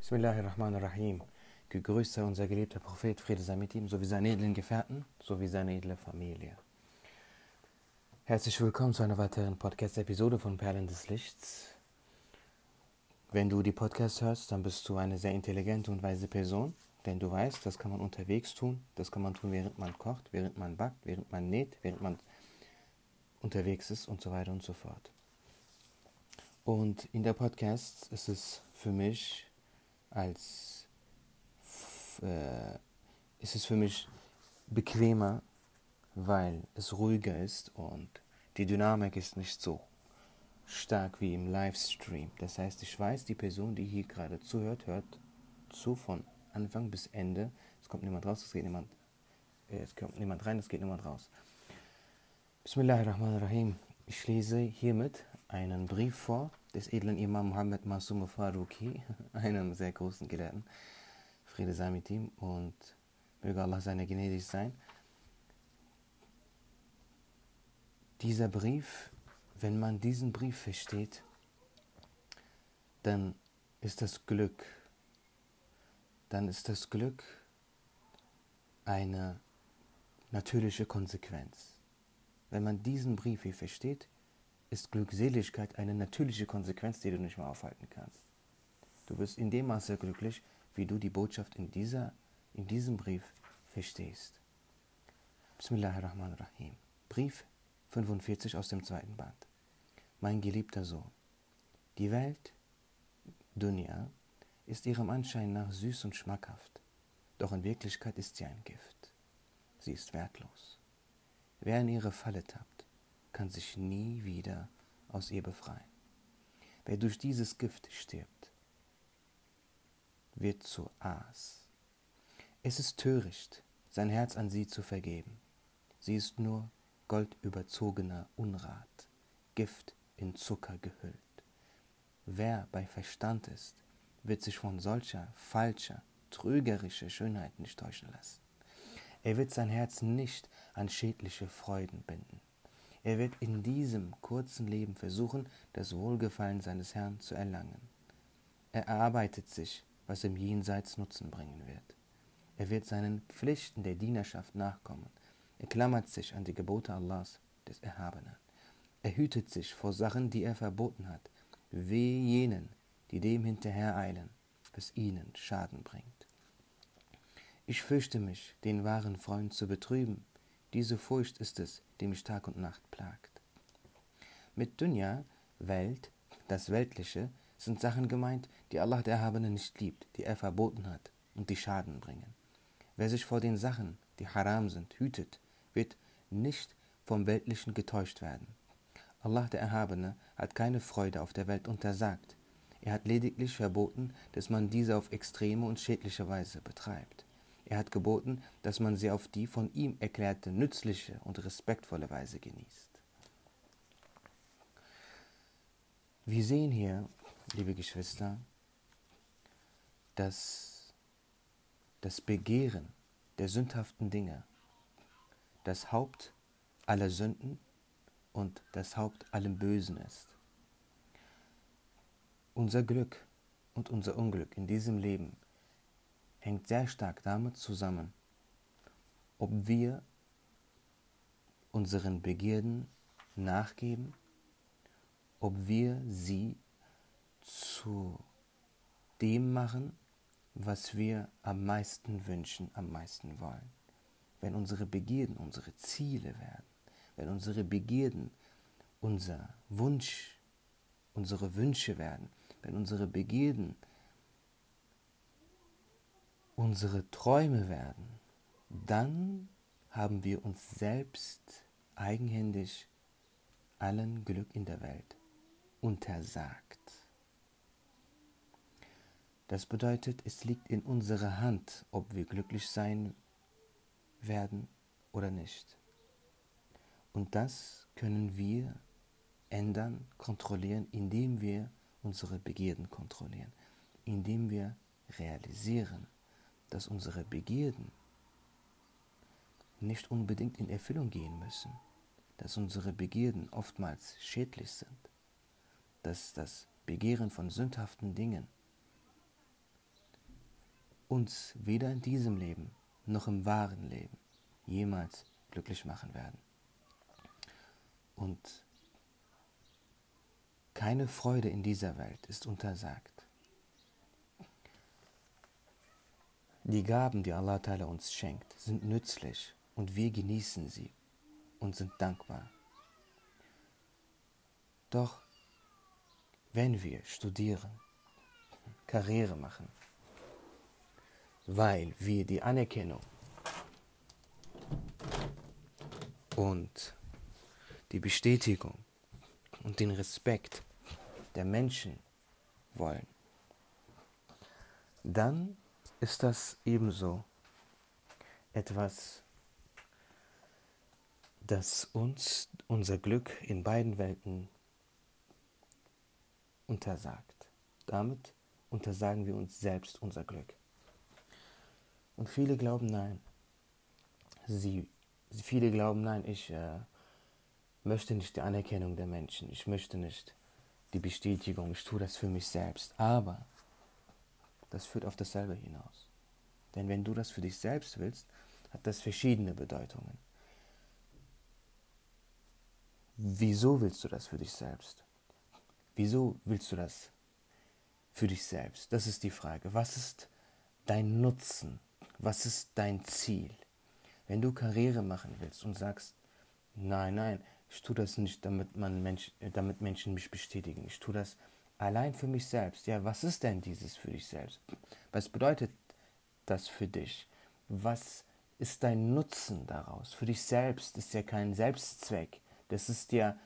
Bismillahirrahmanirrahim. Gegrüßt sei unser geliebter Prophet, Friede sei mit ihm, sowie seine edlen Gefährten, sowie seine edle Familie. Herzlich willkommen zu einer weiteren Podcast-Episode von Perlen des Lichts. Wenn du die Podcasts hörst, dann bist du eine sehr intelligente und weise Person, denn du weißt, das kann man unterwegs tun, das kann man tun, während man kocht, während man backt, während man näht, während man unterwegs ist und so weiter und so fort. Und in der Podcast ist es für mich als äh, ist es für mich bequemer, weil es ruhiger ist und die Dynamik ist nicht so stark wie im Livestream. Das heißt, ich weiß, die Person, die hier gerade zuhört, hört zu von Anfang bis Ende. Es kommt niemand raus, es geht niemand, äh, es kommt niemand rein, es geht niemand raus. Bismillahirrahmanirrahim. Ich lese hiermit einen Brief vor des edlen Imam Muhammad Masum Faruqi, einem sehr großen Gelehrten. Friede sei mit ihm und möge Allah seine gnädig sein. Dieser Brief, wenn man diesen Brief versteht, dann ist das Glück, dann ist das Glück eine natürliche Konsequenz. Wenn man diesen Brief hier versteht, ist Glückseligkeit eine natürliche Konsequenz, die du nicht mehr aufhalten kannst. Du wirst in dem Maße glücklich, wie du die Botschaft in, dieser, in diesem Brief verstehst. Bismillahirrahmanirrahim. Brief 45 aus dem zweiten Band. Mein geliebter Sohn, die Welt, Dunya, ist ihrem Anschein nach süß und schmackhaft, doch in Wirklichkeit ist sie ein Gift. Sie ist wertlos. Wer in ihre Falle tappt, kann sich nie wieder aus ihr befreien. Wer durch dieses Gift stirbt, wird zu Aas. Es ist töricht, sein Herz an sie zu vergeben. Sie ist nur goldüberzogener Unrat, Gift in Zucker gehüllt. Wer bei Verstand ist, wird sich von solcher falscher, trügerischer Schönheit nicht täuschen lassen. Er wird sein Herz nicht an schädliche Freuden binden. Er wird in diesem kurzen Leben versuchen, das Wohlgefallen seines Herrn zu erlangen. Er erarbeitet sich, was ihm jenseits Nutzen bringen wird. Er wird seinen Pflichten der Dienerschaft nachkommen. Er klammert sich an die Gebote Allahs, des Erhabenen. Er hütet sich vor Sachen, die er verboten hat. Weh jenen, die dem hinterhereilen, was ihnen Schaden bringt. Ich fürchte mich, den wahren Freund zu betrüben, diese Furcht ist es, die mich Tag und Nacht plagt. Mit Dunya, Welt, das Weltliche, sind Sachen gemeint, die Allah der Erhabene nicht liebt, die er verboten hat und die Schaden bringen. Wer sich vor den Sachen, die haram sind, hütet, wird nicht vom Weltlichen getäuscht werden. Allah der Erhabene hat keine Freude auf der Welt untersagt. Er hat lediglich verboten, dass man diese auf extreme und schädliche Weise betreibt. Er hat geboten, dass man sie auf die von ihm erklärte nützliche und respektvolle Weise genießt. Wir sehen hier, liebe Geschwister, dass das Begehren der sündhaften Dinge das Haupt aller Sünden und das Haupt allem Bösen ist. Unser Glück und unser Unglück in diesem Leben hängt sehr stark damit zusammen, ob wir unseren Begierden nachgeben, ob wir sie zu dem machen, was wir am meisten wünschen, am meisten wollen. Wenn unsere Begierden unsere Ziele werden, wenn unsere Begierden unser Wunsch, unsere Wünsche werden, wenn unsere Begierden unsere Träume werden, dann haben wir uns selbst eigenhändig allen Glück in der Welt untersagt. Das bedeutet, es liegt in unserer Hand, ob wir glücklich sein werden oder nicht. Und das können wir ändern, kontrollieren, indem wir unsere Begierden kontrollieren, indem wir realisieren, dass unsere Begierden nicht unbedingt in Erfüllung gehen müssen, dass unsere Begierden oftmals schädlich sind, dass das Begehren von sündhaften Dingen uns weder in diesem Leben noch im wahren Leben jemals glücklich machen werden. Und keine Freude in dieser Welt ist untersagt. Die Gaben, die Allah Ta'ala uns schenkt, sind nützlich und wir genießen sie und sind dankbar. Doch wenn wir studieren, Karriere machen, weil wir die Anerkennung und die Bestätigung und den Respekt der Menschen wollen, dann ist das ebenso etwas, das uns unser Glück in beiden Welten untersagt. Damit untersagen wir uns selbst unser Glück. Und viele glauben nein. Sie, viele glauben nein, ich äh, möchte nicht die Anerkennung der Menschen. Ich möchte nicht die Bestätigung. Ich tue das für mich selbst. Aber das führt auf dasselbe hinaus. Denn wenn du das für dich selbst willst, hat das verschiedene Bedeutungen. Wieso willst du das für dich selbst? Wieso willst du das für dich selbst? Das ist die Frage. Was ist dein Nutzen? Was ist dein Ziel? Wenn du Karriere machen willst und sagst, nein, nein, ich tue das nicht, damit, man Mensch, damit Menschen mich bestätigen. Ich tue das allein für mich selbst. Ja, was ist denn dieses für dich selbst? Was bedeutet das für dich? Was ist dein Nutzen daraus? Für dich selbst ist ja kein Selbstzweck. Das ist ja,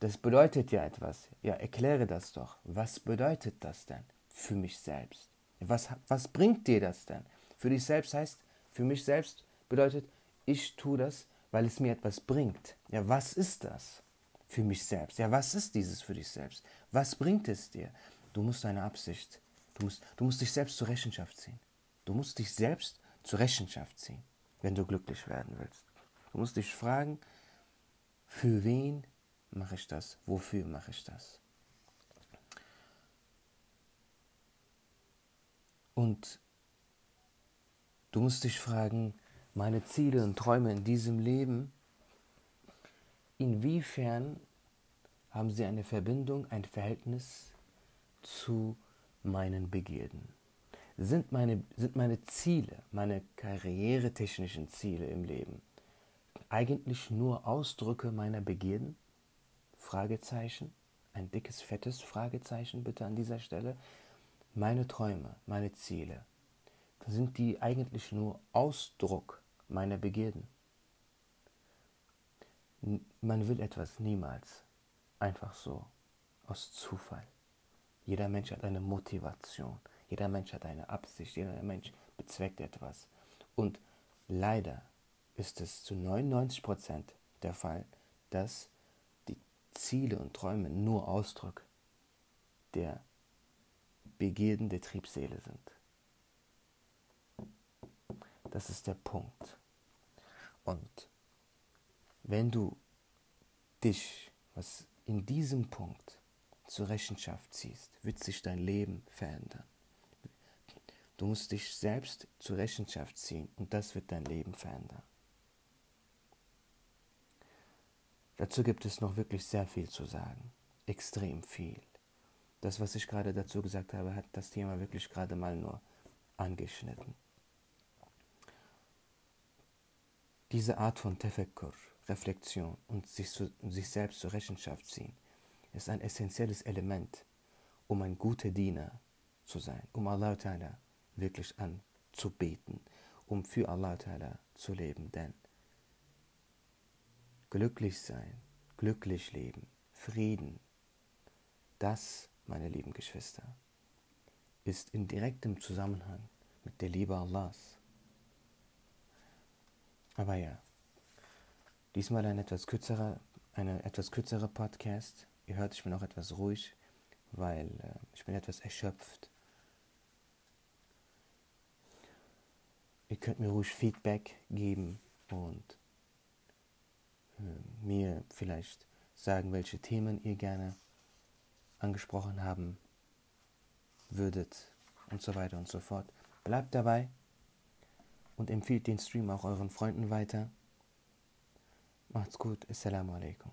das bedeutet ja etwas. Ja, erkläre das doch. Was bedeutet das denn für mich selbst? Was, was bringt dir das denn? Für dich selbst heißt, für mich selbst bedeutet, ich tue das, weil es mir etwas bringt. Ja, was ist das für mich selbst? Ja, was ist dieses für dich selbst? Was bringt es dir? Du musst deine Absicht, du musst, du musst dich selbst zur Rechenschaft ziehen. Du musst dich selbst zur Rechenschaft ziehen, wenn du glücklich werden willst. Du musst dich fragen, für wen mache ich das? Wofür mache ich das? Und du musst dich fragen, meine Ziele und Träume in diesem Leben, inwiefern haben sie eine Verbindung, ein Verhältnis zu meinen Begierden? Sind meine, sind meine Ziele, meine karrieretechnischen Ziele im Leben eigentlich nur Ausdrücke meiner Begierden? Fragezeichen. Ein dickes, fettes Fragezeichen bitte an dieser Stelle. Meine Träume, meine Ziele, sind die eigentlich nur Ausdruck meiner Begierden. Man will etwas niemals einfach so aus Zufall. Jeder Mensch hat eine Motivation, jeder Mensch hat eine Absicht, jeder Mensch bezweckt etwas. Und leider ist es zu 99% der Fall, dass die Ziele und Träume nur Ausdruck der Begierden der Triebseele sind. Das ist der Punkt. Und wenn du dich, was in diesem Punkt zur Rechenschaft ziehst, wird sich dein Leben verändern. Du musst dich selbst zur Rechenschaft ziehen und das wird dein Leben verändern. Dazu gibt es noch wirklich sehr viel zu sagen. Extrem viel. Das, was ich gerade dazu gesagt habe, hat das Thema wirklich gerade mal nur angeschnitten. Diese Art von Tefekkur, Reflexion und sich, zu, sich selbst zur Rechenschaft ziehen, ist ein essentielles Element, um ein guter Diener zu sein, um Allah Ta'ala wirklich anzubeten, um für Allah Ta'ala zu leben. Denn glücklich sein, glücklich leben, Frieden, das, meine lieben Geschwister, ist in direktem Zusammenhang mit der Liebe Allahs. Aber ja, diesmal ein etwas kürzerer, eine etwas kürzere Podcast. Ihr hört, ich bin auch etwas ruhig, weil äh, ich bin etwas erschöpft. Ihr könnt mir ruhig Feedback geben und äh, mir vielleicht sagen, welche Themen ihr gerne angesprochen haben würdet und so weiter und so fort. Bleibt dabei und empfiehlt den Stream auch euren Freunden weiter. ما تكوت السلام عليكم.